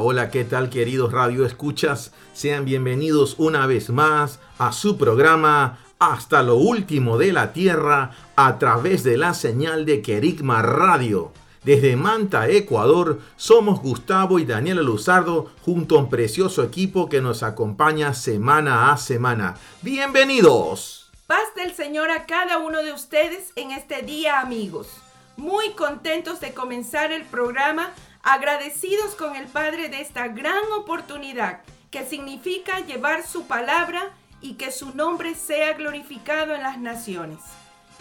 Hola, ¿qué tal queridos Radio Escuchas? Sean bienvenidos una vez más a su programa Hasta lo último de la Tierra a través de la señal de Querigma Radio. Desde Manta, Ecuador, somos Gustavo y Daniela Luzardo junto a un precioso equipo que nos acompaña semana a semana. ¡Bienvenidos! Paz del Señor a cada uno de ustedes en este día, amigos. Muy contentos de comenzar el programa, agradecidos con el Padre de esta gran oportunidad que significa llevar su palabra y que su nombre sea glorificado en las naciones.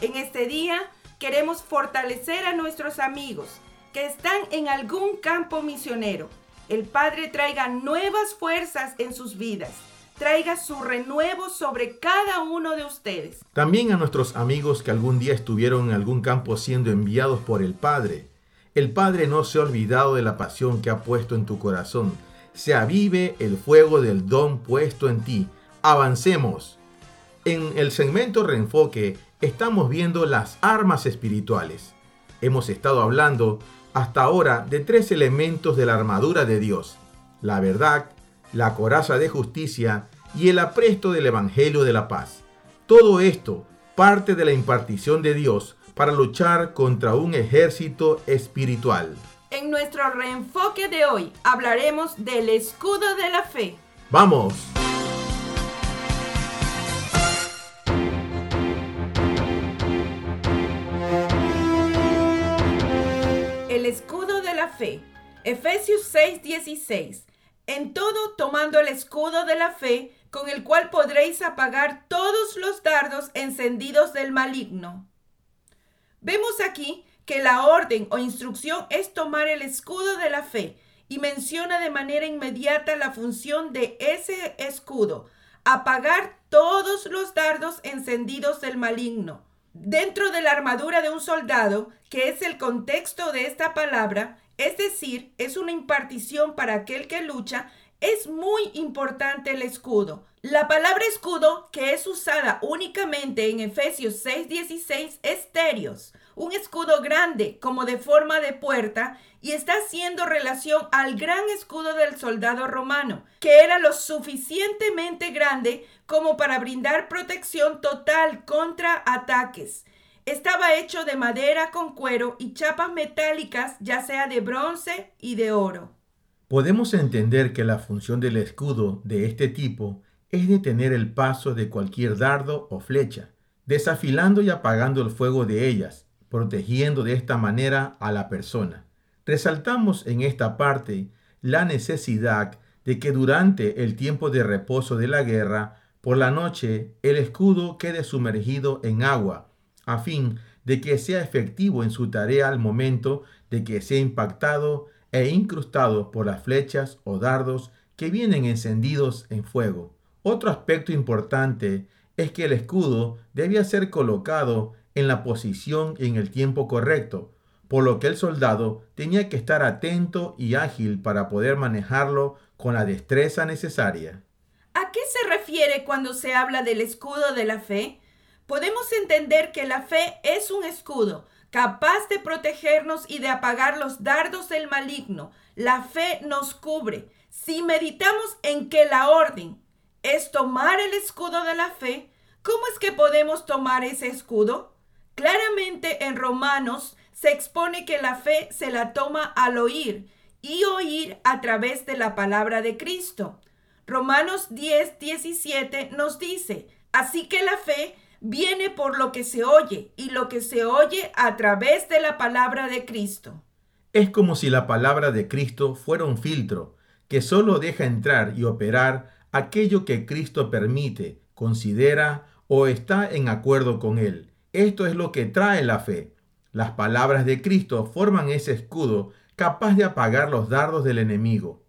En este día queremos fortalecer a nuestros amigos que están en algún campo misionero. El Padre traiga nuevas fuerzas en sus vidas traiga su renuevo sobre cada uno de ustedes. También a nuestros amigos que algún día estuvieron en algún campo siendo enviados por el Padre. El Padre no se ha olvidado de la pasión que ha puesto en tu corazón. Se avive el fuego del don puesto en ti. Avancemos. En el segmento Reenfoque estamos viendo las armas espirituales. Hemos estado hablando hasta ahora de tres elementos de la armadura de Dios. La verdad, la coraza de justicia y el apresto del Evangelio de la paz. Todo esto parte de la impartición de Dios para luchar contra un ejército espiritual. En nuestro reenfoque de hoy hablaremos del escudo de la fe. ¡Vamos! El escudo de la fe. Efesios 6:16. En todo tomando el escudo de la fe, con el cual podréis apagar todos los dardos encendidos del maligno. Vemos aquí que la orden o instrucción es tomar el escudo de la fe y menciona de manera inmediata la función de ese escudo, apagar todos los dardos encendidos del maligno. Dentro de la armadura de un soldado, que es el contexto de esta palabra, es decir, es una impartición para aquel que lucha, es muy importante el escudo. La palabra escudo, que es usada únicamente en Efesios 6:16, es terios, un escudo grande como de forma de puerta y está haciendo relación al gran escudo del soldado romano, que era lo suficientemente grande como para brindar protección total contra ataques. Estaba hecho de madera con cuero y chapas metálicas, ya sea de bronce y de oro. Podemos entender que la función del escudo de este tipo es detener el paso de cualquier dardo o flecha, desafilando y apagando el fuego de ellas, protegiendo de esta manera a la persona. Resaltamos en esta parte la necesidad de que durante el tiempo de reposo de la guerra, por la noche, el escudo quede sumergido en agua, a fin de que sea efectivo en su tarea al momento de que sea impactado e incrustado por las flechas o dardos que vienen encendidos en fuego. Otro aspecto importante es que el escudo debía ser colocado en la posición y en el tiempo correcto, por lo que el soldado tenía que estar atento y ágil para poder manejarlo con la destreza necesaria. ¿A qué se refiere cuando se habla del escudo de la fe? Podemos entender que la fe es un escudo capaz de protegernos y de apagar los dardos del maligno. La fe nos cubre. Si meditamos en que la orden es tomar el escudo de la fe, ¿cómo es que podemos tomar ese escudo? Claramente en Romanos se expone que la fe se la toma al oír y oír a través de la palabra de Cristo. Romanos 10, 17 nos dice, así que la fe viene por lo que se oye y lo que se oye a través de la palabra de Cristo. Es como si la palabra de Cristo fuera un filtro que solo deja entrar y operar aquello que Cristo permite, considera o está en acuerdo con él. Esto es lo que trae la fe. Las palabras de Cristo forman ese escudo capaz de apagar los dardos del enemigo.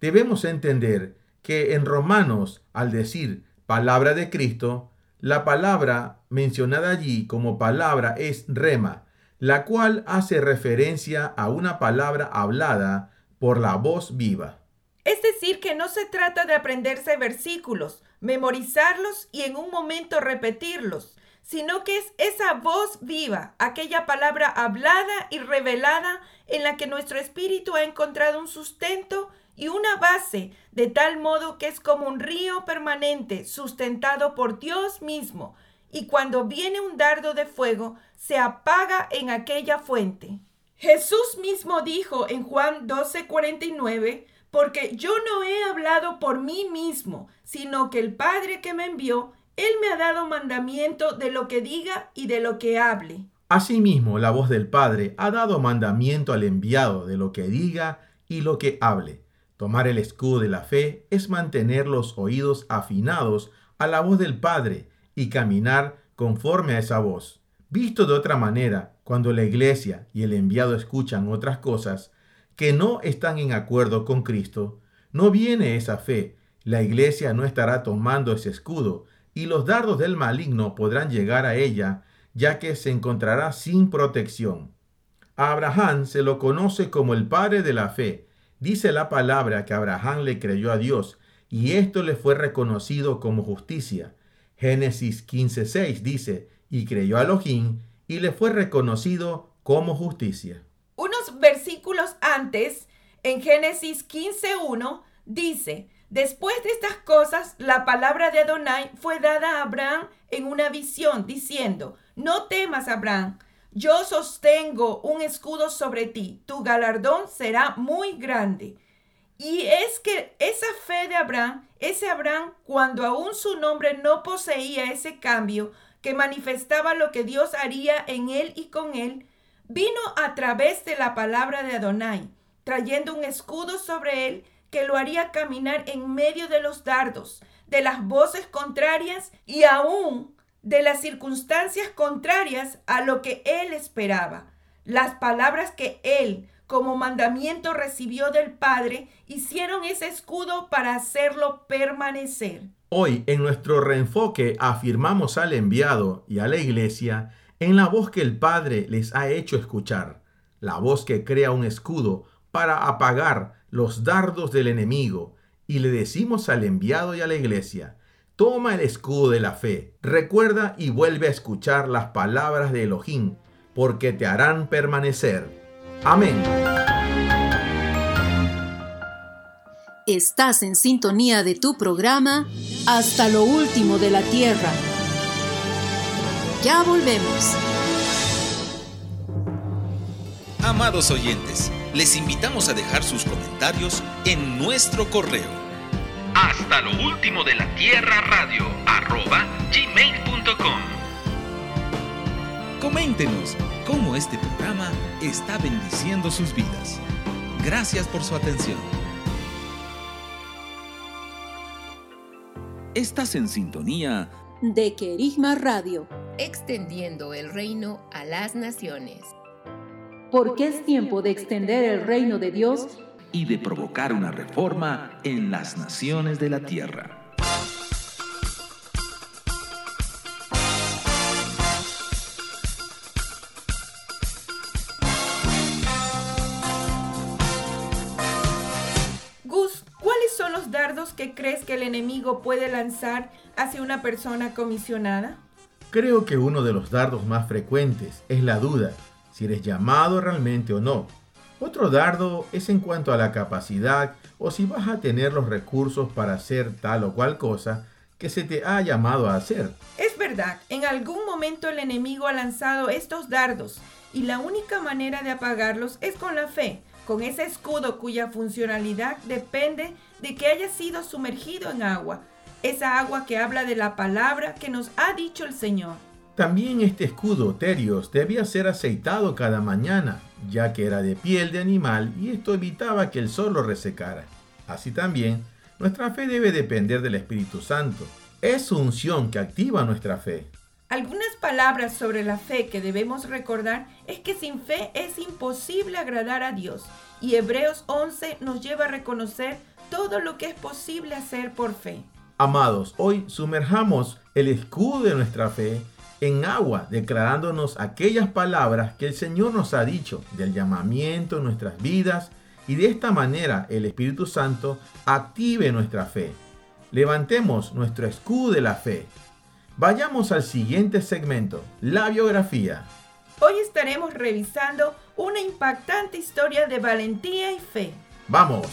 Debemos entender que en Romanos, al decir palabra de Cristo, la palabra mencionada allí como palabra es rema, la cual hace referencia a una palabra hablada por la voz viva. Es decir, que no se trata de aprenderse versículos, memorizarlos y en un momento repetirlos, sino que es esa voz viva, aquella palabra hablada y revelada en la que nuestro espíritu ha encontrado un sustento y una base, de tal modo que es como un río permanente sustentado por Dios mismo, y cuando viene un dardo de fuego, se apaga en aquella fuente. Jesús mismo dijo en Juan 12:49, porque yo no he hablado por mí mismo, sino que el Padre que me envió, Él me ha dado mandamiento de lo que diga y de lo que hable. Asimismo, la voz del Padre ha dado mandamiento al enviado de lo que diga y lo que hable. Tomar el escudo de la fe es mantener los oídos afinados a la voz del Padre y caminar conforme a esa voz. Visto de otra manera, cuando la iglesia y el enviado escuchan otras cosas que no están en acuerdo con Cristo, no viene esa fe. La iglesia no estará tomando ese escudo y los dardos del maligno podrán llegar a ella, ya que se encontrará sin protección. A Abraham se lo conoce como el padre de la fe, Dice la palabra que Abraham le creyó a Dios y esto le fue reconocido como justicia. Génesis 15:6 dice, y creyó a Elohim y le fue reconocido como justicia. Unos versículos antes, en Génesis 15:1, dice, Después de estas cosas, la palabra de Adonai fue dada a Abraham en una visión, diciendo, No temas, Abraham, yo sostengo un escudo sobre ti, tu galardón será muy grande. Y es que esa fe de Abraham, ese Abraham, cuando aún su nombre no poseía ese cambio que manifestaba lo que Dios haría en él y con él, vino a través de la palabra de Adonai, trayendo un escudo sobre él que lo haría caminar en medio de los dardos, de las voces contrarias y aún de las circunstancias contrarias a lo que él esperaba. Las palabras que él como mandamiento recibió del Padre hicieron ese escudo para hacerlo permanecer. Hoy en nuestro reenfoque afirmamos al enviado y a la iglesia en la voz que el Padre les ha hecho escuchar, la voz que crea un escudo para apagar los dardos del enemigo, y le decimos al enviado y a la iglesia, Toma el escudo de la fe, recuerda y vuelve a escuchar las palabras de Elohim, porque te harán permanecer. Amén. Estás en sintonía de tu programa Hasta lo último de la tierra. Ya volvemos. Amados oyentes, les invitamos a dejar sus comentarios en nuestro correo hasta lo último de la tierra radio arroba gmail.com. Coméntenos cómo este programa está bendiciendo sus vidas. Gracias por su atención. Estás en sintonía de Querigma Radio, extendiendo el reino a las naciones. Porque es tiempo de extender el reino de Dios y de provocar una reforma en las naciones de la tierra. Crees que el enemigo puede lanzar hacia una persona comisionada? Creo que uno de los dardos más frecuentes es la duda, si eres llamado realmente o no otro dardo es en cuanto a la capacidad o si vas a tener los recursos para hacer tal o cual cosa que se te ha llamado a hacer. Es verdad, en algún momento el enemigo ha lanzado estos dardos y la única manera de apagarlos es con la fe, con ese escudo cuya funcionalidad depende de que haya sido sumergido en agua, esa agua que habla de la palabra que nos ha dicho el Señor. También este escudo, Terios, debía ser aceitado cada mañana, ya que era de piel de animal y esto evitaba que el sol lo resecara. Así también, nuestra fe debe depender del Espíritu Santo. Es su unción que activa nuestra fe. Algunas palabras sobre la fe que debemos recordar es que sin fe es imposible agradar a Dios y Hebreos 11 nos lleva a reconocer todo lo que es posible hacer por fe. Amados, hoy sumerjamos el escudo de nuestra fe en agua, declarándonos aquellas palabras que el Señor nos ha dicho del llamamiento en nuestras vidas y de esta manera el Espíritu Santo active nuestra fe. Levantemos nuestro escudo de la fe Vayamos al siguiente segmento, la biografía. Hoy estaremos revisando una impactante historia de valentía y fe. ¡Vamos!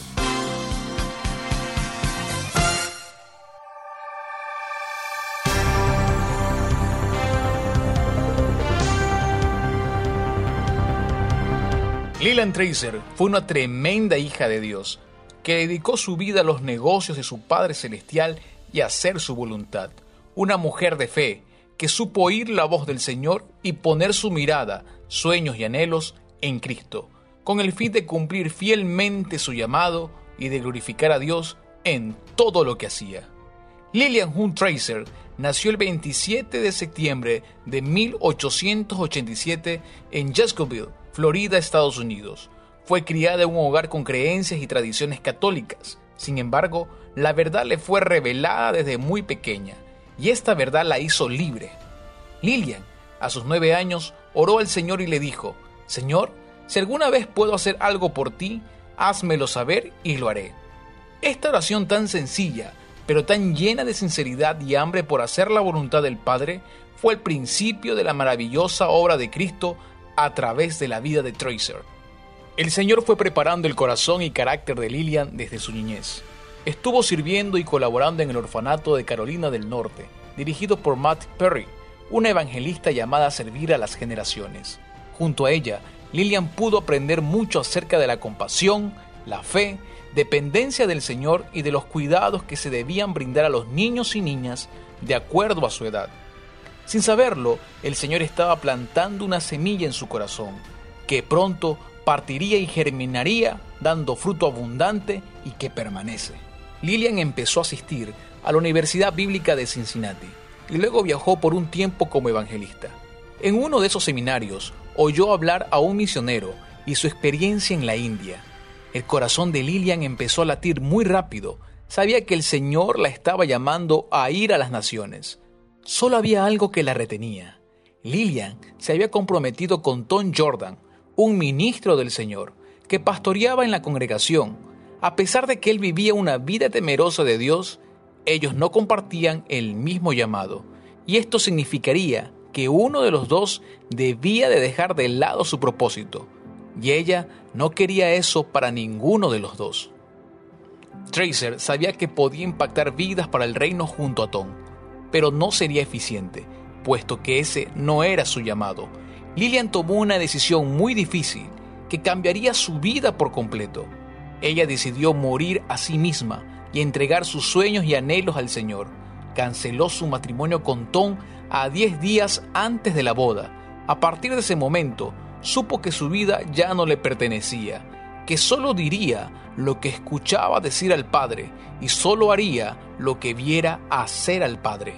Lilian Tracer fue una tremenda hija de Dios, que dedicó su vida a los negocios de su Padre Celestial y a hacer su voluntad una mujer de fe que supo oír la voz del Señor y poner su mirada, sueños y anhelos en Cristo, con el fin de cumplir fielmente su llamado y de glorificar a Dios en todo lo que hacía. Lillian Hunt Tracer nació el 27 de septiembre de 1887 en Jacksonville, Florida, Estados Unidos. Fue criada en un hogar con creencias y tradiciones católicas. Sin embargo, la verdad le fue revelada desde muy pequeña y esta verdad la hizo libre. Lilian, a sus nueve años, oró al Señor y le dijo, Señor, si alguna vez puedo hacer algo por ti, házmelo saber y lo haré. Esta oración tan sencilla, pero tan llena de sinceridad y hambre por hacer la voluntad del Padre, fue el principio de la maravillosa obra de Cristo a través de la vida de Tracer. El Señor fue preparando el corazón y carácter de Lilian desde su niñez. Estuvo sirviendo y colaborando en el orfanato de Carolina del Norte, dirigido por Matt Perry, una evangelista llamada a servir a las generaciones. Junto a ella, Lillian pudo aprender mucho acerca de la compasión, la fe, dependencia del Señor y de los cuidados que se debían brindar a los niños y niñas de acuerdo a su edad. Sin saberlo, el Señor estaba plantando una semilla en su corazón, que pronto partiría y germinaría dando fruto abundante y que permanece. Lillian empezó a asistir a la Universidad Bíblica de Cincinnati y luego viajó por un tiempo como evangelista. En uno de esos seminarios oyó hablar a un misionero y su experiencia en la India. El corazón de Lillian empezó a latir muy rápido. Sabía que el Señor la estaba llamando a ir a las naciones. Solo había algo que la retenía. Lillian se había comprometido con Tom Jordan, un ministro del Señor, que pastoreaba en la congregación a pesar de que él vivía una vida temerosa de Dios, ellos no compartían el mismo llamado, y esto significaría que uno de los dos debía de dejar de lado su propósito, y ella no quería eso para ninguno de los dos. Tracer sabía que podía impactar vidas para el reino junto a Tom, pero no sería eficiente, puesto que ese no era su llamado. Lillian tomó una decisión muy difícil que cambiaría su vida por completo. Ella decidió morir a sí misma y entregar sus sueños y anhelos al Señor. Canceló su matrimonio con Tom a 10 días antes de la boda. A partir de ese momento, supo que su vida ya no le pertenecía, que solo diría lo que escuchaba decir al Padre y solo haría lo que viera hacer al Padre.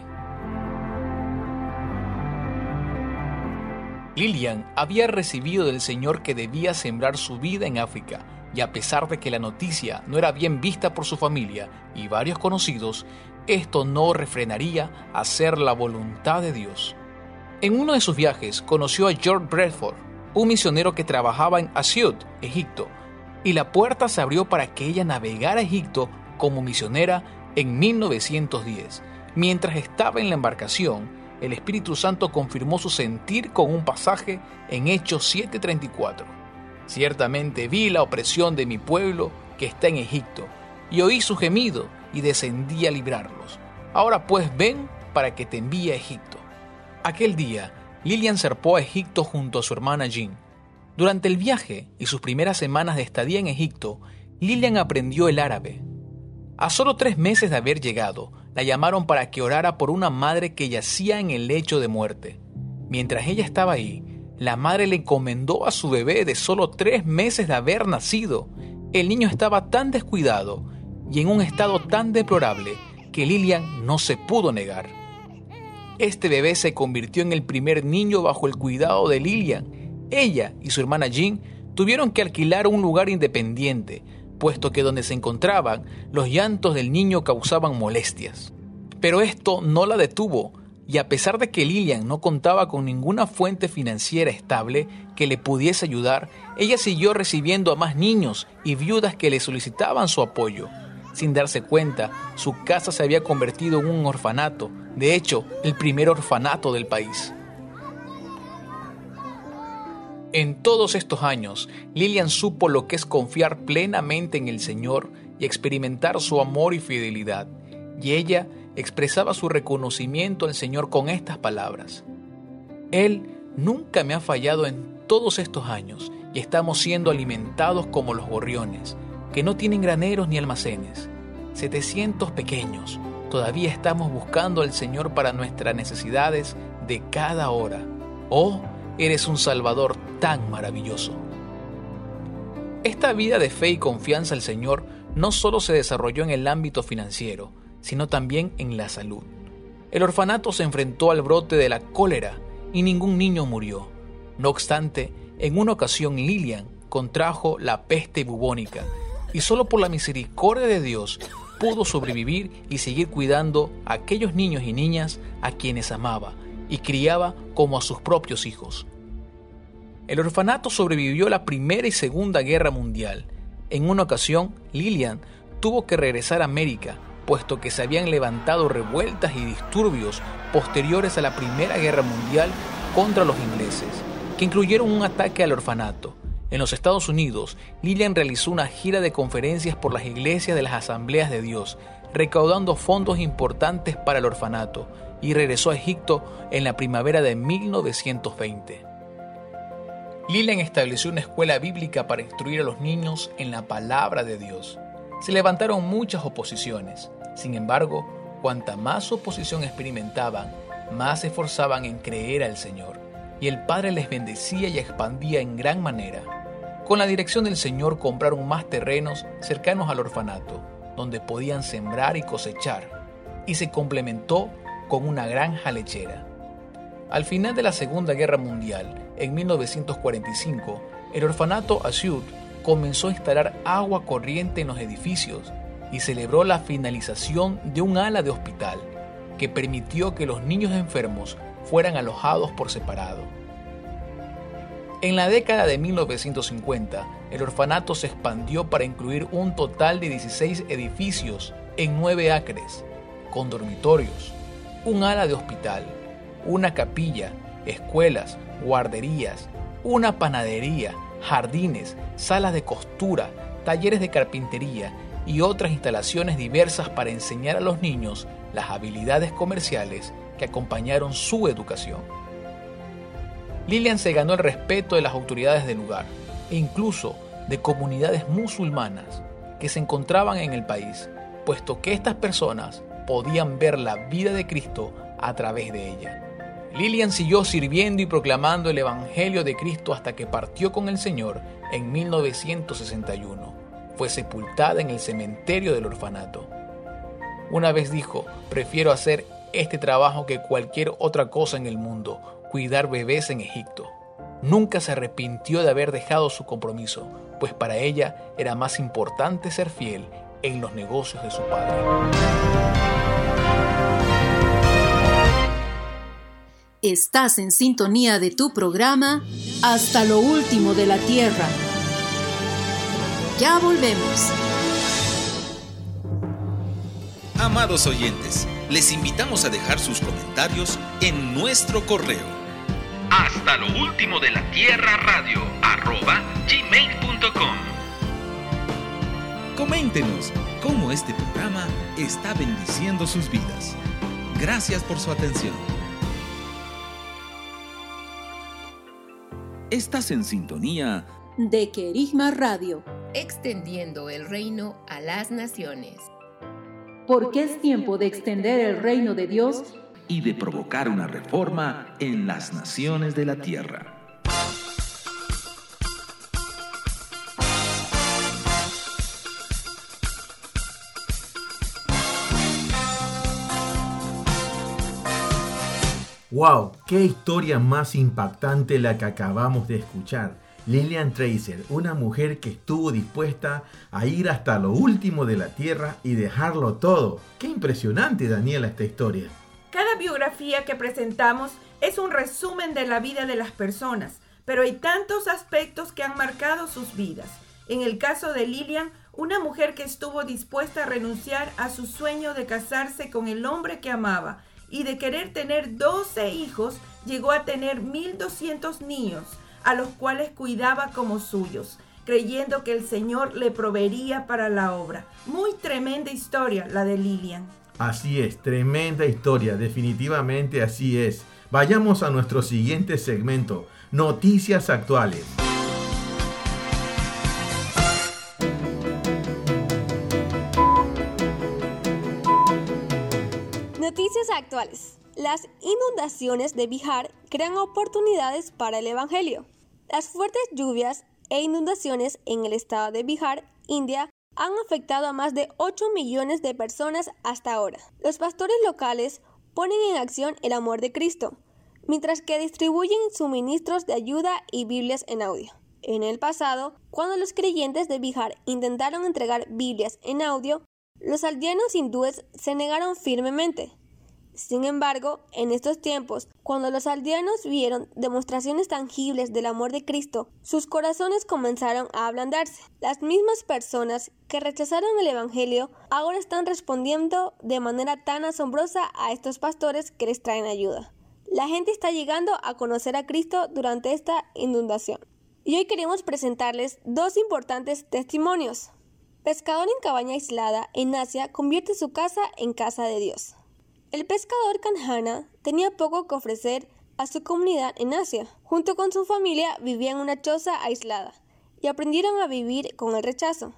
Lillian había recibido del Señor que debía sembrar su vida en África y a pesar de que la noticia no era bien vista por su familia y varios conocidos, esto no refrenaría hacer la voluntad de Dios. En uno de sus viajes conoció a George Bradford, un misionero que trabajaba en Asiut, Egipto, y la puerta se abrió para que ella navegara a Egipto como misionera en 1910. Mientras estaba en la embarcación, el Espíritu Santo confirmó su sentir con un pasaje en Hechos 7:34 Ciertamente vi la opresión de mi pueblo que está en Egipto, y oí su gemido, y descendí a librarlos. Ahora pues ven para que te envíe a Egipto. Aquel día, Lilian zarpó a Egipto junto a su hermana Jean. Durante el viaje y sus primeras semanas de estadía en Egipto, Lilian aprendió el árabe. A solo tres meses de haber llegado, la llamaron para que orara por una madre que yacía en el lecho de muerte. Mientras ella estaba ahí, la madre le encomendó a su bebé de solo tres meses de haber nacido. El niño estaba tan descuidado y en un estado tan deplorable que Lilian no se pudo negar. Este bebé se convirtió en el primer niño bajo el cuidado de Lilian. Ella y su hermana Jean tuvieron que alquilar un lugar independiente, puesto que donde se encontraban, los llantos del niño causaban molestias. Pero esto no la detuvo, y a pesar de que Lilian no contaba con ninguna fuente financiera estable que le pudiese ayudar, ella siguió recibiendo a más niños y viudas que le solicitaban su apoyo. Sin darse cuenta, su casa se había convertido en un orfanato, de hecho, el primer orfanato del país. En todos estos años, Lilian supo lo que es confiar plenamente en el Señor y experimentar su amor y fidelidad, y ella expresaba su reconocimiento al Señor con estas palabras. Él nunca me ha fallado en todos estos años y estamos siendo alimentados como los gorriones, que no tienen graneros ni almacenes. 700 pequeños. Todavía estamos buscando al Señor para nuestras necesidades de cada hora. Oh, eres un Salvador tan maravilloso. Esta vida de fe y confianza al Señor no solo se desarrolló en el ámbito financiero, sino también en la salud. El orfanato se enfrentó al brote de la cólera y ningún niño murió. No obstante, en una ocasión Lilian contrajo la peste bubónica y solo por la misericordia de Dios pudo sobrevivir y seguir cuidando a aquellos niños y niñas a quienes amaba y criaba como a sus propios hijos. El orfanato sobrevivió a la Primera y Segunda Guerra Mundial. En una ocasión, Lilian tuvo que regresar a América, puesto que se habían levantado revueltas y disturbios posteriores a la Primera Guerra Mundial contra los ingleses, que incluyeron un ataque al orfanato. En los Estados Unidos, Lilian realizó una gira de conferencias por las iglesias de las Asambleas de Dios, recaudando fondos importantes para el orfanato, y regresó a Egipto en la primavera de 1920. Lilian estableció una escuela bíblica para instruir a los niños en la palabra de Dios. Se levantaron muchas oposiciones. Sin embargo, cuanta más oposición experimentaban, más se esforzaban en creer al Señor, y el Padre les bendecía y expandía en gran manera. Con la dirección del Señor compraron más terrenos cercanos al orfanato, donde podían sembrar y cosechar, y se complementó con una granja lechera. Al final de la Segunda Guerra Mundial, en 1945, el orfanato Asud comenzó a instalar agua corriente en los edificios y celebró la finalización de un ala de hospital que permitió que los niños enfermos fueran alojados por separado. En la década de 1950, el orfanato se expandió para incluir un total de 16 edificios en 9 acres, con dormitorios, un ala de hospital, una capilla, escuelas, guarderías, una panadería, jardines, salas de costura, talleres de carpintería y otras instalaciones diversas para enseñar a los niños las habilidades comerciales que acompañaron su educación. Lilian se ganó el respeto de las autoridades del lugar e incluso de comunidades musulmanas que se encontraban en el país, puesto que estas personas podían ver la vida de Cristo a través de ella. Lilian siguió sirviendo y proclamando el Evangelio de Cristo hasta que partió con el Señor en 1961. Fue sepultada en el cementerio del orfanato. Una vez dijo, prefiero hacer este trabajo que cualquier otra cosa en el mundo, cuidar bebés en Egipto. Nunca se arrepintió de haber dejado su compromiso, pues para ella era más importante ser fiel en los negocios de su padre. Estás en sintonía de tu programa Hasta lo último de la Tierra. Ya volvemos. Amados oyentes, les invitamos a dejar sus comentarios en nuestro correo hasta lo último de la tierra radio arroba gmail.com. Coméntenos cómo este programa está bendiciendo sus vidas. Gracias por su atención. Estás en sintonía de Querigma Radio, extendiendo el reino a las naciones. Porque es tiempo de extender el reino de Dios y de provocar una reforma en las naciones de la tierra. ¡Wow! ¡Qué historia más impactante la que acabamos de escuchar! Lillian Tracer, una mujer que estuvo dispuesta a ir hasta lo último de la tierra y dejarlo todo. ¡Qué impresionante, Daniela, esta historia! Cada biografía que presentamos es un resumen de la vida de las personas, pero hay tantos aspectos que han marcado sus vidas. En el caso de Lillian, una mujer que estuvo dispuesta a renunciar a su sueño de casarse con el hombre que amaba y de querer tener 12 hijos, llegó a tener 1.200 niños, a los cuales cuidaba como suyos, creyendo que el Señor le proveería para la obra. Muy tremenda historia la de Lilian. Así es, tremenda historia, definitivamente así es. Vayamos a nuestro siguiente segmento, noticias actuales. Actuales. Las inundaciones de Bihar crean oportunidades para el Evangelio. Las fuertes lluvias e inundaciones en el estado de Bihar, India, han afectado a más de 8 millones de personas hasta ahora. Los pastores locales ponen en acción el amor de Cristo, mientras que distribuyen suministros de ayuda y Biblias en audio. En el pasado, cuando los creyentes de Bihar intentaron entregar Biblias en audio, los aldeanos hindúes se negaron firmemente. Sin embargo, en estos tiempos, cuando los aldeanos vieron demostraciones tangibles del amor de Cristo, sus corazones comenzaron a ablandarse. Las mismas personas que rechazaron el Evangelio ahora están respondiendo de manera tan asombrosa a estos pastores que les traen ayuda. La gente está llegando a conocer a Cristo durante esta inundación. Y hoy queremos presentarles dos importantes testimonios. Pescador en cabaña aislada en Asia convierte su casa en casa de Dios. El pescador Kanhana tenía poco que ofrecer a su comunidad en Asia. Junto con su familia vivía en una choza aislada y aprendieron a vivir con el rechazo.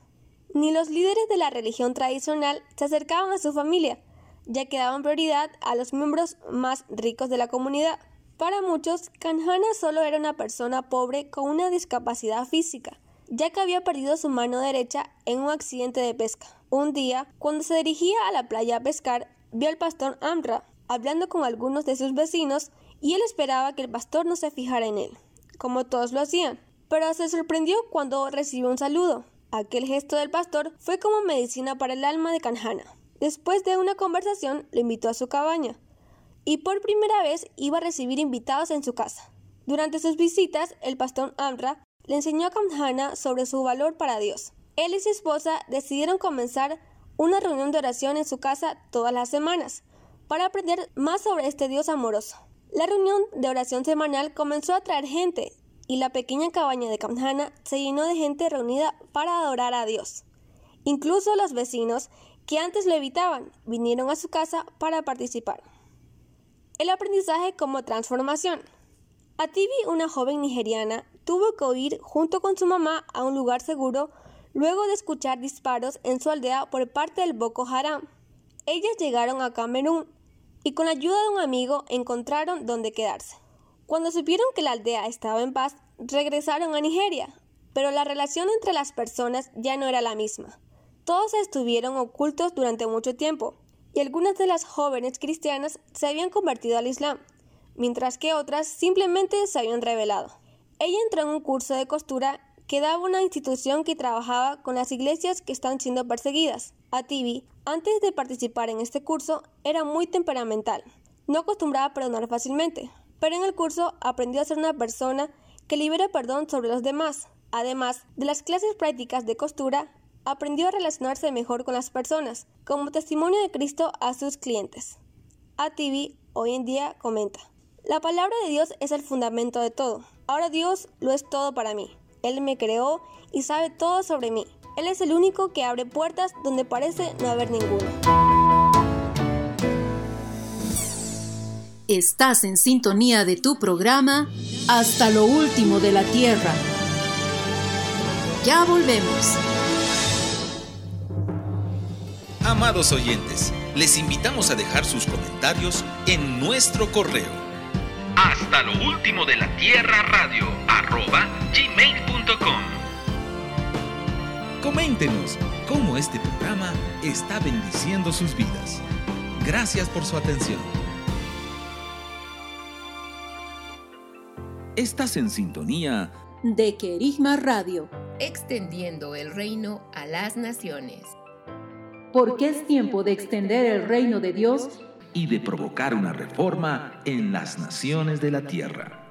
Ni los líderes de la religión tradicional se acercaban a su familia, ya que daban prioridad a los miembros más ricos de la comunidad. Para muchos, Kanhana solo era una persona pobre con una discapacidad física, ya que había perdido su mano derecha en un accidente de pesca. Un día, cuando se dirigía a la playa a pescar, vio al pastor Amra hablando con algunos de sus vecinos y él esperaba que el pastor no se fijara en él, como todos lo hacían, pero se sorprendió cuando recibió un saludo. Aquel gesto del pastor fue como medicina para el alma de Kanhana. Después de una conversación, lo invitó a su cabaña y por primera vez iba a recibir invitados en su casa. Durante sus visitas, el pastor Amra le enseñó a Kanhana sobre su valor para Dios. Él y su esposa decidieron comenzar una reunión de oración en su casa todas las semanas para aprender más sobre este Dios amoroso. La reunión de oración semanal comenzó a atraer gente y la pequeña cabaña de Kamhana se llenó de gente reunida para adorar a Dios. Incluso los vecinos que antes lo evitaban vinieron a su casa para participar. El aprendizaje como transformación. Ativi, una joven nigeriana, tuvo que huir junto con su mamá a un lugar seguro luego de escuchar disparos en su aldea por parte del Boko Haram. Ellas llegaron a Camerún y con la ayuda de un amigo encontraron dónde quedarse. Cuando supieron que la aldea estaba en paz, regresaron a Nigeria, pero la relación entre las personas ya no era la misma. Todos estuvieron ocultos durante mucho tiempo, y algunas de las jóvenes cristianas se habían convertido al Islam, mientras que otras simplemente se habían revelado. Ella entró en un curso de costura que daba una institución que trabajaba con las iglesias que están siendo perseguidas. Ativi, antes de participar en este curso, era muy temperamental. No acostumbraba perdonar fácilmente, pero en el curso aprendió a ser una persona que libera perdón sobre los demás. Además de las clases prácticas de costura, aprendió a relacionarse mejor con las personas, como testimonio de Cristo a sus clientes. Ativi hoy en día comenta, la palabra de Dios es el fundamento de todo. Ahora Dios lo es todo para mí. Él me creó y sabe todo sobre mí. Él es el único que abre puertas donde parece no haber ninguna. Estás en sintonía de tu programa Hasta lo último de la Tierra. Ya volvemos. Amados oyentes, les invitamos a dejar sus comentarios en nuestro correo hasta lo último de la tierra radio arroba gmail.com. Coméntenos cómo este programa está bendiciendo sus vidas. Gracias por su atención. Estás en sintonía de Querigma Radio, extendiendo el reino a las naciones. Porque es tiempo de extender el reino de Dios y de provocar una reforma en las naciones de la tierra.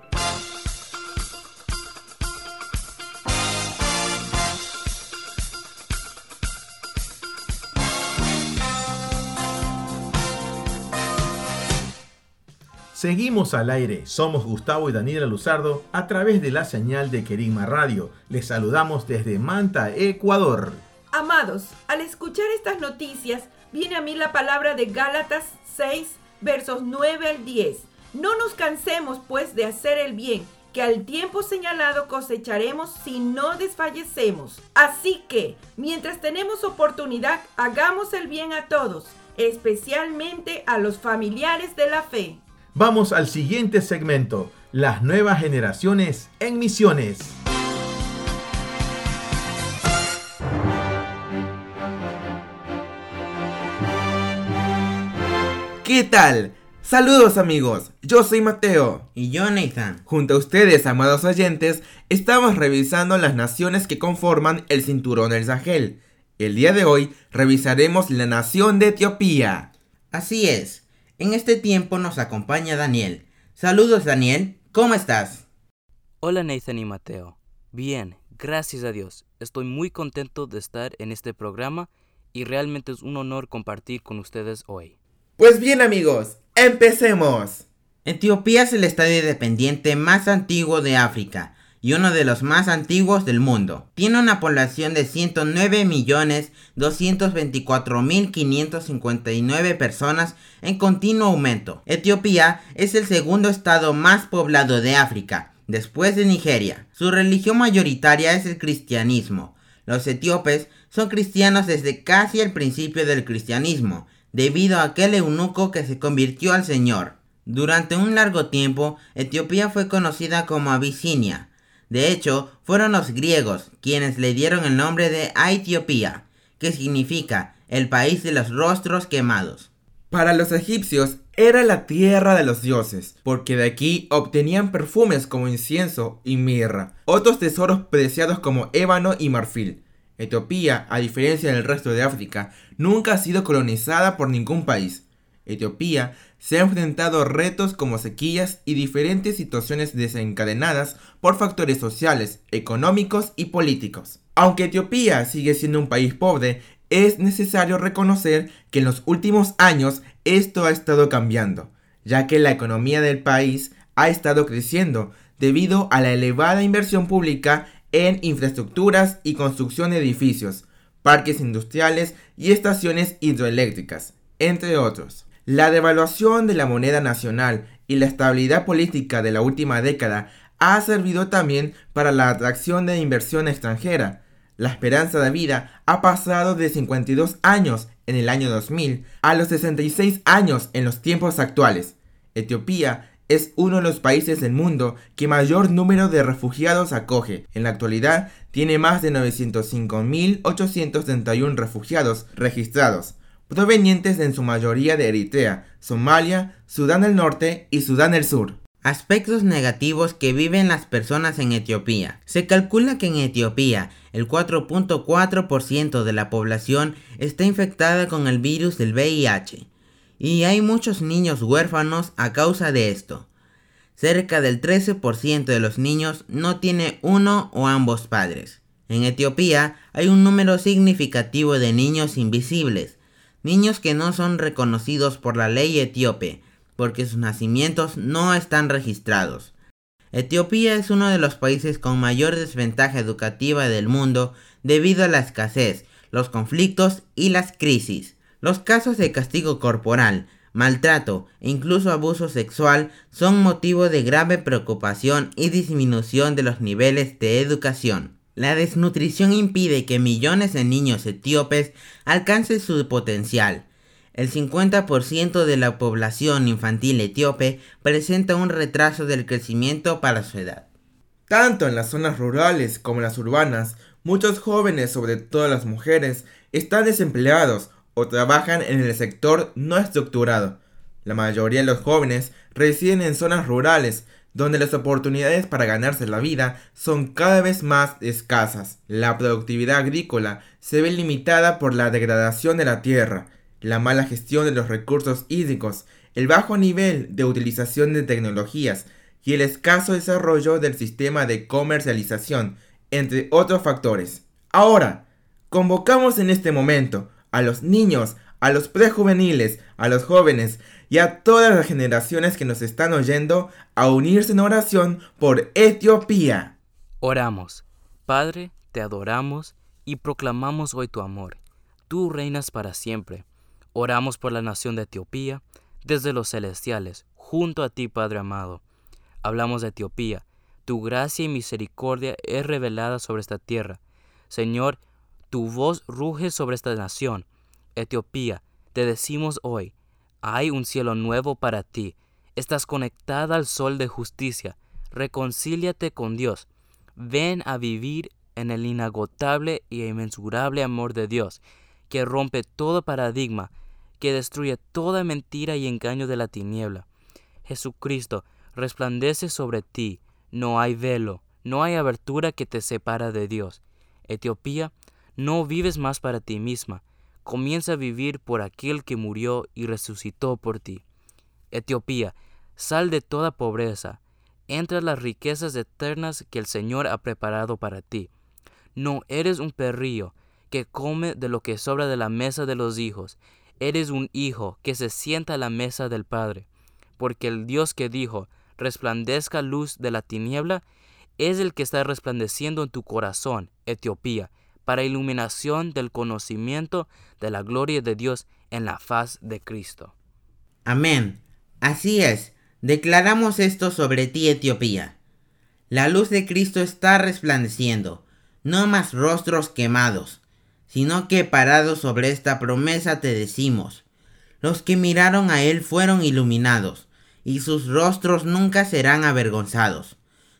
Seguimos al aire, somos Gustavo y Daniela Luzardo a través de la señal de Querigma Radio. Les saludamos desde Manta, Ecuador. Amados, al escuchar estas noticias, viene a mí la palabra de Gálatas 6, versos 9 al 10. No nos cansemos pues de hacer el bien, que al tiempo señalado cosecharemos si no desfallecemos. Así que, mientras tenemos oportunidad, hagamos el bien a todos, especialmente a los familiares de la fe. Vamos al siguiente segmento, las nuevas generaciones en misiones. ¿Qué tal? Saludos amigos, yo soy Mateo. Y yo Nathan. Junto a ustedes, amados oyentes, estamos revisando las naciones que conforman el cinturón del Sahel. El día de hoy revisaremos la nación de Etiopía. Así es, en este tiempo nos acompaña Daniel. Saludos Daniel, ¿cómo estás? Hola Nathan y Mateo. Bien, gracias a Dios. Estoy muy contento de estar en este programa y realmente es un honor compartir con ustedes hoy. Pues bien amigos, empecemos. Etiopía es el estadio independiente más antiguo de África y uno de los más antiguos del mundo. Tiene una población de 109.224.559 personas en continuo aumento. Etiopía es el segundo estado más poblado de África, después de Nigeria. Su religión mayoritaria es el cristianismo. Los etíopes son cristianos desde casi el principio del cristianismo, debido a aquel eunuco que se convirtió al Señor. Durante un largo tiempo, Etiopía fue conocida como Abisinia, de hecho, fueron los griegos quienes le dieron el nombre de Etiopía, que significa el país de los rostros quemados. Para los egipcios era la tierra de los dioses, porque de aquí obtenían perfumes como incienso y mirra, otros tesoros preciados como ébano y marfil. Etiopía, a diferencia del resto de África, nunca ha sido colonizada por ningún país. Etiopía se ha enfrentado a retos como sequías y diferentes situaciones desencadenadas por factores sociales, económicos y políticos. Aunque Etiopía sigue siendo un país pobre, es necesario reconocer que en los últimos años esto ha estado cambiando, ya que la economía del país ha estado creciendo debido a la elevada inversión pública en infraestructuras y construcción de edificios, parques industriales y estaciones hidroeléctricas, entre otros. La devaluación de la moneda nacional y la estabilidad política de la última década ha servido también para la atracción de inversión extranjera. La esperanza de vida ha pasado de 52 años en el año 2000 a los 66 años en los tiempos actuales. Etiopía es uno de los países del mundo que mayor número de refugiados acoge. En la actualidad tiene más de 905.831 refugiados registrados, provenientes en su mayoría de Eritrea, Somalia, Sudán del Norte y Sudán del Sur. Aspectos negativos que viven las personas en Etiopía. Se calcula que en Etiopía el 4.4% de la población está infectada con el virus del VIH y hay muchos niños huérfanos a causa de esto. Cerca del 13% de los niños no tiene uno o ambos padres. En Etiopía hay un número significativo de niños invisibles, niños que no son reconocidos por la ley etíope, porque sus nacimientos no están registrados. Etiopía es uno de los países con mayor desventaja educativa del mundo debido a la escasez, los conflictos y las crisis. Los casos de castigo corporal, maltrato e incluso abuso sexual son motivo de grave preocupación y disminución de los niveles de educación. La desnutrición impide que millones de niños etíopes alcancen su potencial. El 50% de la población infantil etíope presenta un retraso del crecimiento para su edad. Tanto en las zonas rurales como en las urbanas, muchos jóvenes, sobre todo las mujeres, están desempleados o trabajan en el sector no estructurado. La mayoría de los jóvenes residen en zonas rurales, donde las oportunidades para ganarse la vida son cada vez más escasas. La productividad agrícola se ve limitada por la degradación de la tierra, la mala gestión de los recursos hídricos, el bajo nivel de utilización de tecnologías y el escaso desarrollo del sistema de comercialización, entre otros factores. Ahora, convocamos en este momento a los niños, a los prejuveniles, a los jóvenes y a todas las generaciones que nos están oyendo a unirse en oración por Etiopía. Oramos. Padre, te adoramos y proclamamos hoy tu amor. Tú reinas para siempre. Oramos por la nación de Etiopía, desde los celestiales, junto a ti, Padre amado. Hablamos de Etiopía. Tu gracia y misericordia es revelada sobre esta tierra. Señor, tu voz ruge sobre esta nación. Etiopía, te decimos hoy, hay un cielo nuevo para ti. Estás conectada al sol de justicia. Reconcíliate con Dios. Ven a vivir en el inagotable y inmensurable amor de Dios, que rompe todo paradigma, que destruye toda mentira y engaño de la tiniebla. Jesucristo resplandece sobre ti. No hay velo, no hay abertura que te separa de Dios. Etiopía, no vives más para ti misma. Comienza a vivir por aquel que murió y resucitó por ti. Etiopía, sal de toda pobreza, entra a las riquezas eternas que el Señor ha preparado para ti. No eres un perrillo que come de lo que sobra de la mesa de los hijos, eres un hijo que se sienta a la mesa del Padre, porque el Dios que dijo, resplandezca luz de la tiniebla, es el que está resplandeciendo en tu corazón, Etiopía, para iluminación del conocimiento de la gloria de Dios en la faz de Cristo. Amén. Así es. Declaramos esto sobre ti, Etiopía. La luz de Cristo está resplandeciendo, no más rostros quemados, sino que parados sobre esta promesa te decimos, los que miraron a Él fueron iluminados, y sus rostros nunca serán avergonzados.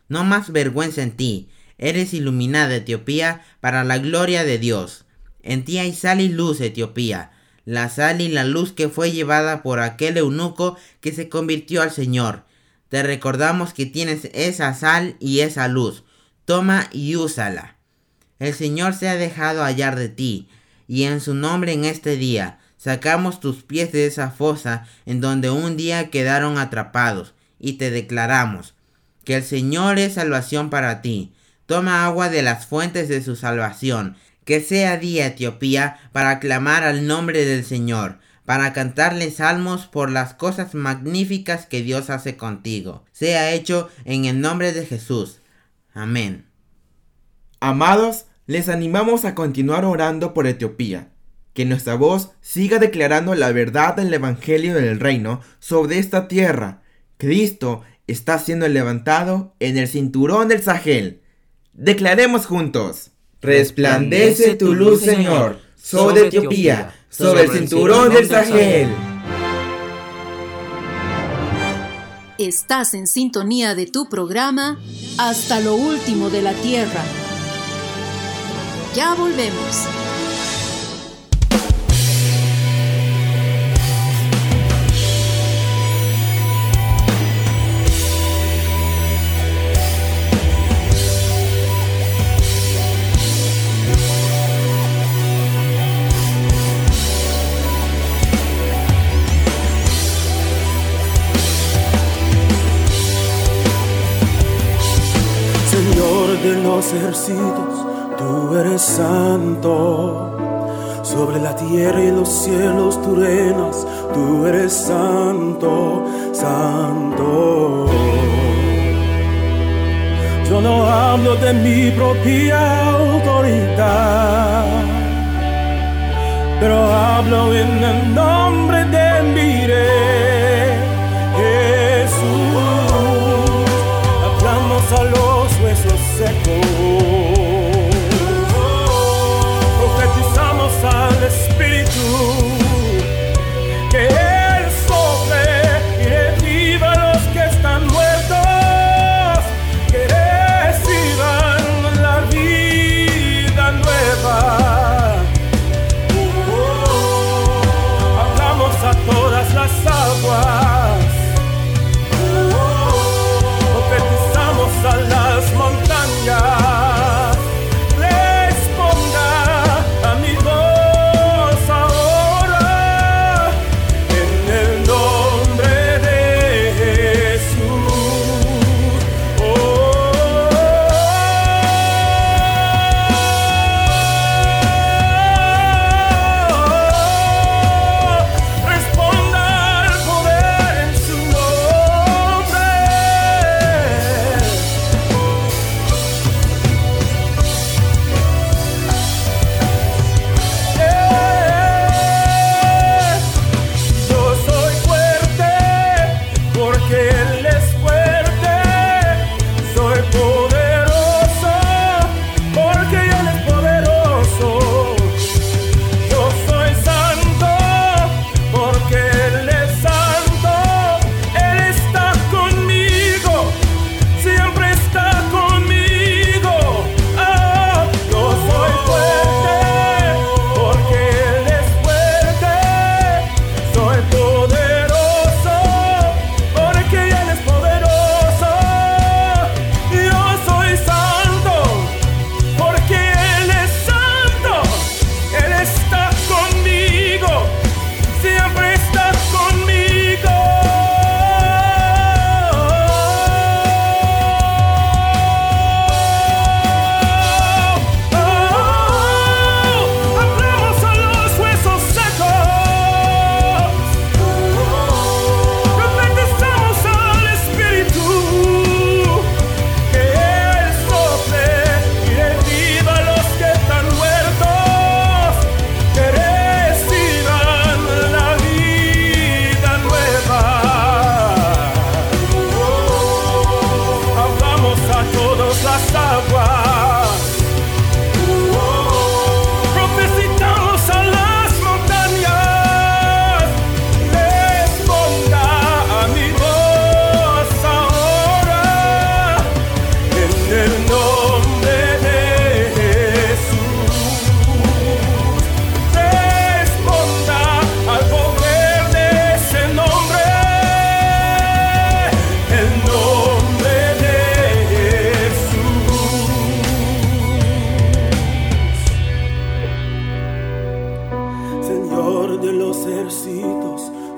No más vergüenza en ti, Eres iluminada, Etiopía, para la gloria de Dios. En ti hay sal y luz, Etiopía, la sal y la luz que fue llevada por aquel eunuco que se convirtió al Señor. Te recordamos que tienes esa sal y esa luz. Toma y úsala. El Señor se ha dejado hallar de ti, y en su nombre en este día sacamos tus pies de esa fosa en donde un día quedaron atrapados, y te declaramos que el Señor es salvación para ti Toma agua de las fuentes de su salvación. Que sea día Etiopía para clamar al nombre del Señor, para cantarle salmos por las cosas magníficas que Dios hace contigo. Sea hecho en el nombre de Jesús. Amén. Amados, les animamos a continuar orando por Etiopía. Que nuestra voz siga declarando la verdad del Evangelio del Reino sobre esta tierra. Cristo está siendo levantado en el cinturón del Sahel. Declaremos juntos. Resplandece tu luz, Señor, sobre Etiopía, sobre el cinturón del Sahel. Estás en sintonía de tu programa Hasta lo último de la Tierra. Ya volvemos. Ejércitos, tú eres santo. Sobre la tierra y los cielos tú reinas, tú eres santo, santo. Yo no hablo de mi propia autoridad, pero hablo en el nombre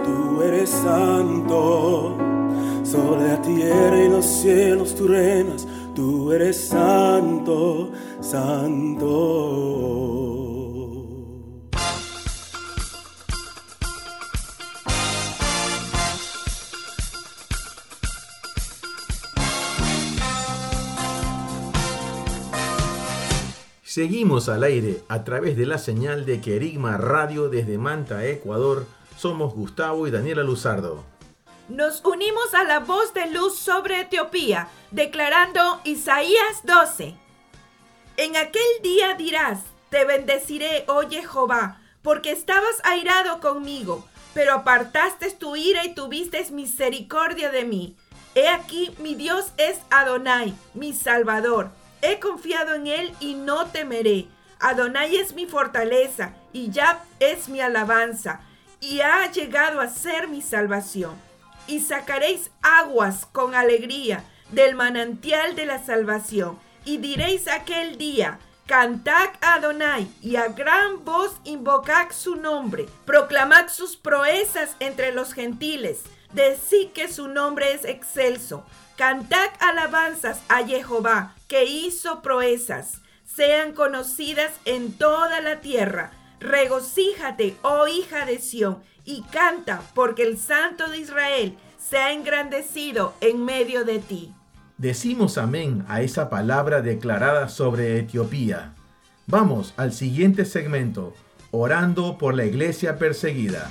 tú eres santo. Sobre la tierra y los cielos tú reinas, tú eres santo, santo. Seguimos al aire a través de la señal de Querigma Radio desde Manta, Ecuador. Somos Gustavo y Daniela Luzardo. Nos unimos a la voz de luz sobre Etiopía, declarando Isaías 12. En aquel día dirás, te bendeciré, oh Jehová, porque estabas airado conmigo, pero apartaste tu ira y tuviste misericordia de mí. He aquí, mi Dios es Adonai, mi Salvador. He confiado en él y no temeré. Adonai es mi fortaleza y Yah es mi alabanza, y ha llegado a ser mi salvación. Y sacaréis aguas con alegría del manantial de la salvación, y diréis aquel día, Cantad a Adonai y a gran voz invocad su nombre, proclamad sus proezas entre los gentiles, decid que su nombre es excelso, cantad alabanzas a Jehová, que hizo proezas, sean conocidas en toda la tierra. Regocíjate, oh hija de Sión, y canta, porque el Santo de Israel se ha engrandecido en medio de ti. Decimos amén a esa palabra declarada sobre Etiopía. Vamos al siguiente segmento, orando por la iglesia perseguida.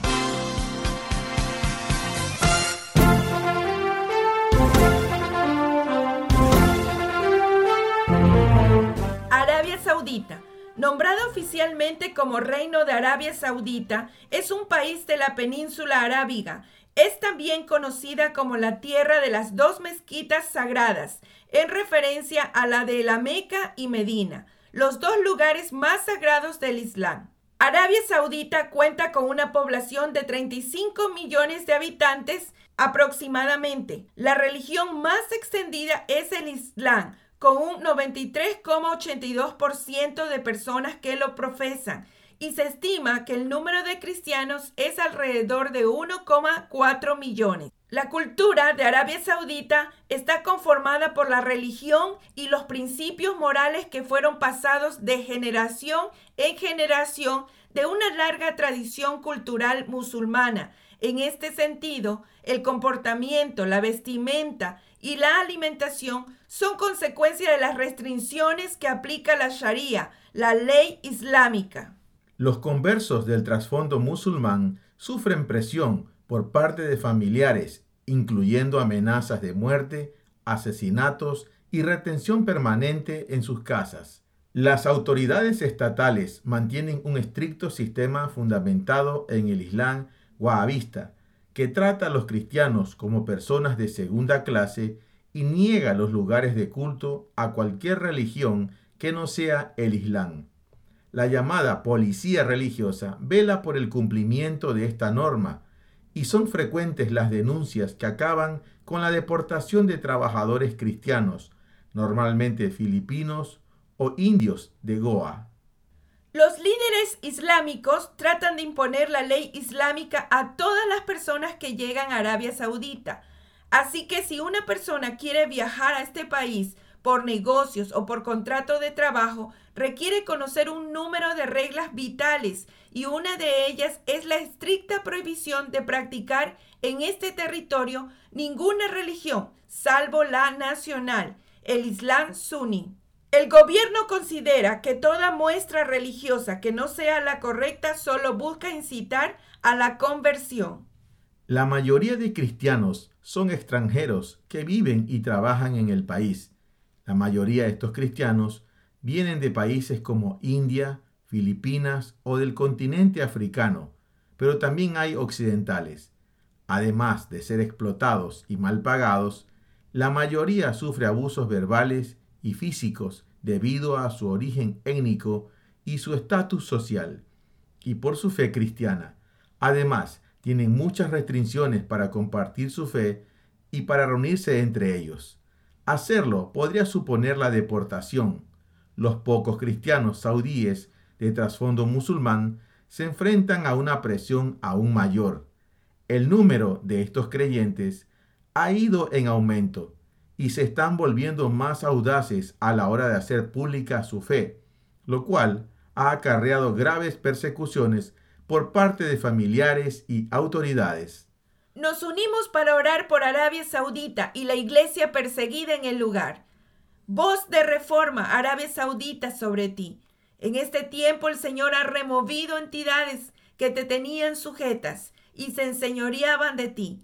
Oficialmente como Reino de Arabia Saudita, es un país de la península arábiga. Es también conocida como la tierra de las dos mezquitas sagradas, en referencia a la de la Meca y Medina, los dos lugares más sagrados del Islam. Arabia Saudita cuenta con una población de 35 millones de habitantes aproximadamente. La religión más extendida es el Islam, con un 93,82% de personas que lo profesan y se estima que el número de cristianos es alrededor de 1,4 millones. La cultura de Arabia Saudita está conformada por la religión y los principios morales que fueron pasados de generación en generación de una larga tradición cultural musulmana. En este sentido, el comportamiento, la vestimenta y la alimentación son consecuencia de las restricciones que aplica la Sharia, la ley islámica. Los conversos del trasfondo musulmán sufren presión por parte de familiares, incluyendo amenazas de muerte, asesinatos y retención permanente en sus casas. Las autoridades estatales mantienen un estricto sistema fundamentado en el Islam wahabista, que trata a los cristianos como personas de segunda clase y niega los lugares de culto a cualquier religión que no sea el Islam. La llamada policía religiosa vela por el cumplimiento de esta norma y son frecuentes las denuncias que acaban con la deportación de trabajadores cristianos, normalmente filipinos o indios de Goa. Los líderes islámicos tratan de imponer la ley islámica a todas las personas que llegan a Arabia Saudita. Así que si una persona quiere viajar a este país por negocios o por contrato de trabajo, requiere conocer un número de reglas vitales y una de ellas es la estricta prohibición de practicar en este territorio ninguna religión, salvo la nacional, el Islam suní. El gobierno considera que toda muestra religiosa que no sea la correcta solo busca incitar a la conversión. La mayoría de cristianos son extranjeros que viven y trabajan en el país. La mayoría de estos cristianos vienen de países como India, Filipinas o del continente africano, pero también hay occidentales. Además de ser explotados y mal pagados, la mayoría sufre abusos verbales y físicos debido a su origen étnico y su estatus social, y por su fe cristiana. Además, tienen muchas restricciones para compartir su fe y para reunirse entre ellos. Hacerlo podría suponer la deportación. Los pocos cristianos saudíes de trasfondo musulmán se enfrentan a una presión aún mayor. El número de estos creyentes ha ido en aumento y se están volviendo más audaces a la hora de hacer pública su fe, lo cual ha acarreado graves persecuciones por parte de familiares y autoridades. Nos unimos para orar por Arabia Saudita y la iglesia perseguida en el lugar. Voz de reforma, Arabia Saudita, sobre ti. En este tiempo el Señor ha removido entidades que te tenían sujetas y se enseñoreaban de ti.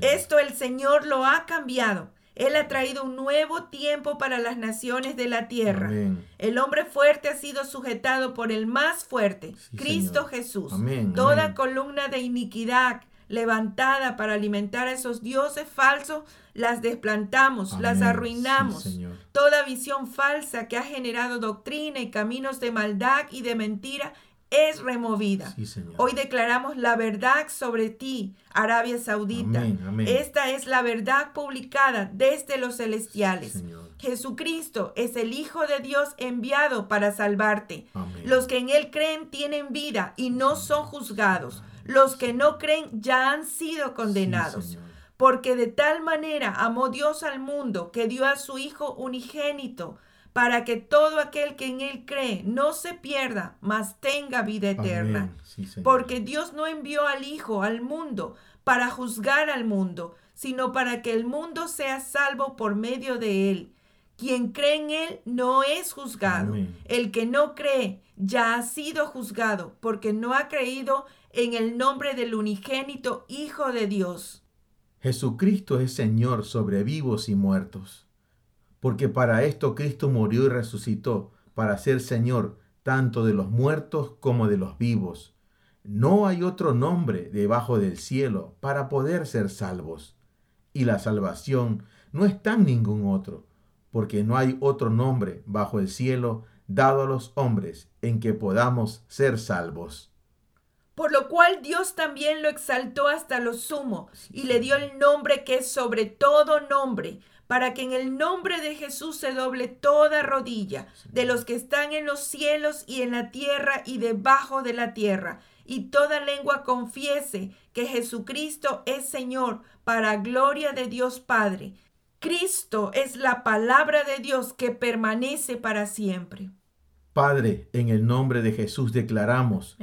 Esto el Señor lo ha cambiado. Él ha traído un nuevo tiempo para las naciones de la tierra. El hombre fuerte ha sido sujetado por el más fuerte, Cristo Jesús. Toda columna de iniquidad levantada para alimentar a esos dioses falsos, las desplantamos, las arruinamos. Toda visión falsa que ha generado doctrina y caminos de maldad y de mentira es removida. Hoy declaramos la verdad sobre ti, Arabia Saudita. Esta es la verdad publicada desde los celestiales. Jesucristo es el Hijo de Dios enviado para salvarte. Los que en Él creen tienen vida y no son juzgados. Los que no creen ya han sido condenados. Porque de tal manera amó Dios al mundo que dio a su Hijo unigénito para que todo aquel que en Él cree no se pierda, mas tenga vida eterna. Porque Dios no envió al Hijo al mundo para juzgar al mundo, sino para que el mundo sea salvo por medio de Él. Quien cree en Él no es juzgado. El que no cree ya ha sido juzgado porque no ha creído en el nombre del unigénito Hijo de Dios. Jesucristo es Señor sobre vivos y muertos porque para esto Cristo murió y resucitó, para ser Señor tanto de los muertos como de los vivos. No hay otro nombre debajo del cielo para poder ser salvos. Y la salvación no está en ningún otro, porque no hay otro nombre bajo el cielo dado a los hombres en que podamos ser salvos. Por lo cual Dios también lo exaltó hasta lo sumo y le dio el nombre que es sobre todo nombre, para que en el nombre de Jesús se doble toda rodilla de los que están en los cielos y en la tierra y debajo de la tierra, y toda lengua confiese que Jesucristo es Señor para gloria de Dios Padre. Cristo es la palabra de Dios que permanece para siempre. Padre, en el nombre de Jesús declaramos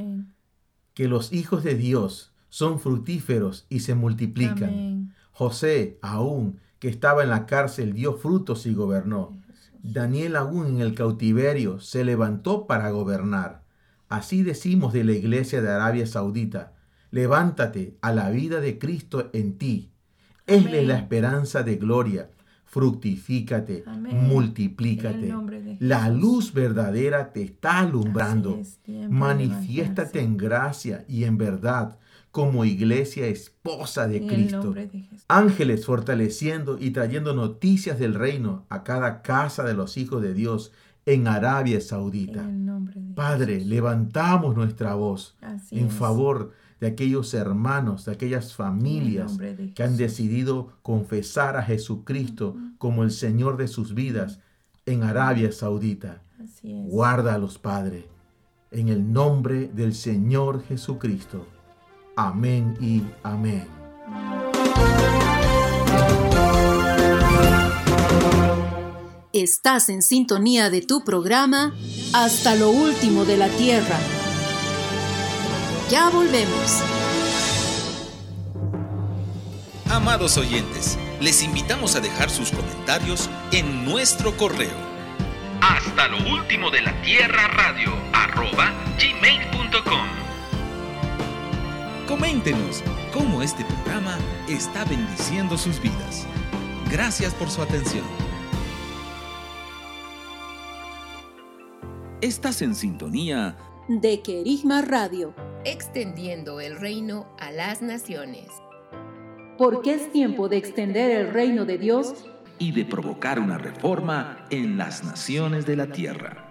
que los hijos de Dios son fructíferos y se multiplican. José aún que estaba en la cárcel dio frutos y gobernó. Daniel aún en el cautiverio se levantó para gobernar. Así decimos de la iglesia de Arabia Saudita, levántate a la vida de Cristo en ti. Esle la esperanza de gloria. Fructifícate, multiplícate. La luz verdadera te está alumbrando. Manifiéstate en gracia y en verdad como iglesia esposa de Cristo. Ángeles fortaleciendo y trayendo noticias del reino a cada casa de los hijos de Dios en Arabia Saudita. Padre, levantamos nuestra voz en favor de aquellos hermanos, de aquellas familias que han decidido confesar a Jesucristo como el Señor de sus vidas en Arabia Saudita. Guárdalos, Padre, en el nombre del Señor Jesucristo. Amén y amén. Estás en sintonía de tu programa Hasta lo último de la Tierra. Ya volvemos. Amados oyentes, les invitamos a dejar sus comentarios en nuestro correo. Hasta lo último de la Tierra Radio arroba gmail.com Coméntenos cómo este programa está bendiciendo sus vidas. Gracias por su atención. Estás en sintonía de Querigma Radio, extendiendo el reino a las naciones. Porque es tiempo de extender el reino de Dios y de provocar una reforma en las naciones de la tierra.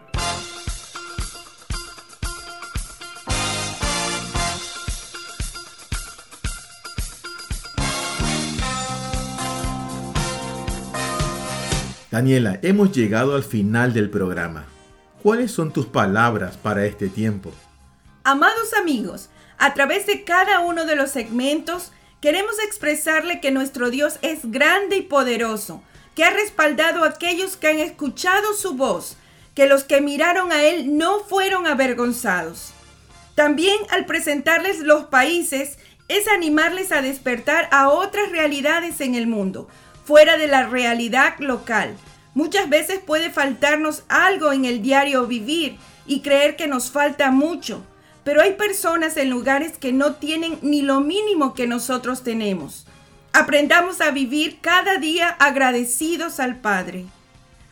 Daniela, hemos llegado al final del programa. ¿Cuáles son tus palabras para este tiempo? Amados amigos, a través de cada uno de los segmentos queremos expresarle que nuestro Dios es grande y poderoso, que ha respaldado a aquellos que han escuchado su voz, que los que miraron a Él no fueron avergonzados. También al presentarles los países es animarles a despertar a otras realidades en el mundo, fuera de la realidad local Muchas veces puede faltarnos algo en el diario vivir y creer que nos falta mucho, pero hay personas en lugares que no tienen ni lo mínimo que nosotros tenemos. Aprendamos a vivir cada día agradecidos al Padre.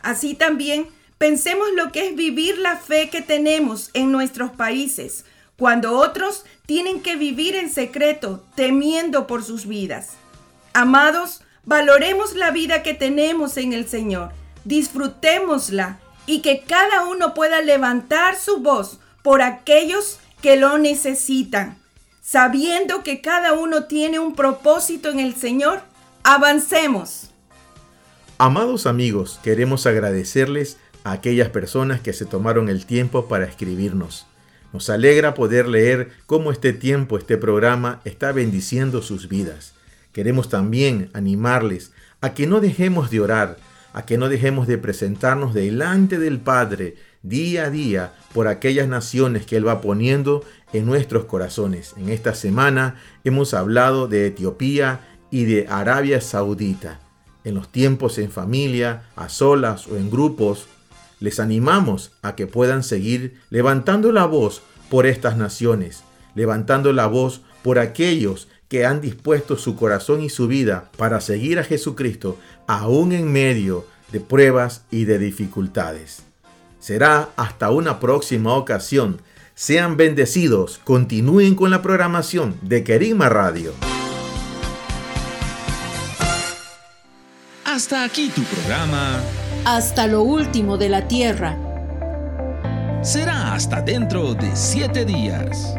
Así también pensemos lo que es vivir la fe que tenemos en nuestros países, cuando otros tienen que vivir en secreto, temiendo por sus vidas. Amados, valoremos la vida que tenemos en el Señor disfrutémosla y que cada uno pueda levantar su voz por aquellos que lo necesitan. Sabiendo que cada uno tiene un propósito en el Señor, avancemos. Amados amigos, queremos agradecerles a aquellas personas que se tomaron el tiempo para escribirnos. Nos alegra poder leer cómo este tiempo, este programa está bendiciendo sus vidas. Queremos también animarles a que no dejemos de orar, a que no dejemos de presentarnos delante del Padre día a día por aquellas naciones que Él va poniendo en nuestros corazones. En esta semana hemos hablado de Etiopía y de Arabia Saudita. En los tiempos en familia, a solas o en grupos, les animamos a que puedan seguir levantando la voz por estas naciones, levantando la voz por aquellos que han dispuesto su corazón y su vida para seguir a Jesucristo, aún en medio de pruebas y de dificultades. Será hasta una próxima ocasión. Sean bendecidos, continúen con la programación de Querigma Radio. Hasta aquí tu programa. Hasta lo último de la tierra. Será hasta dentro de siete días.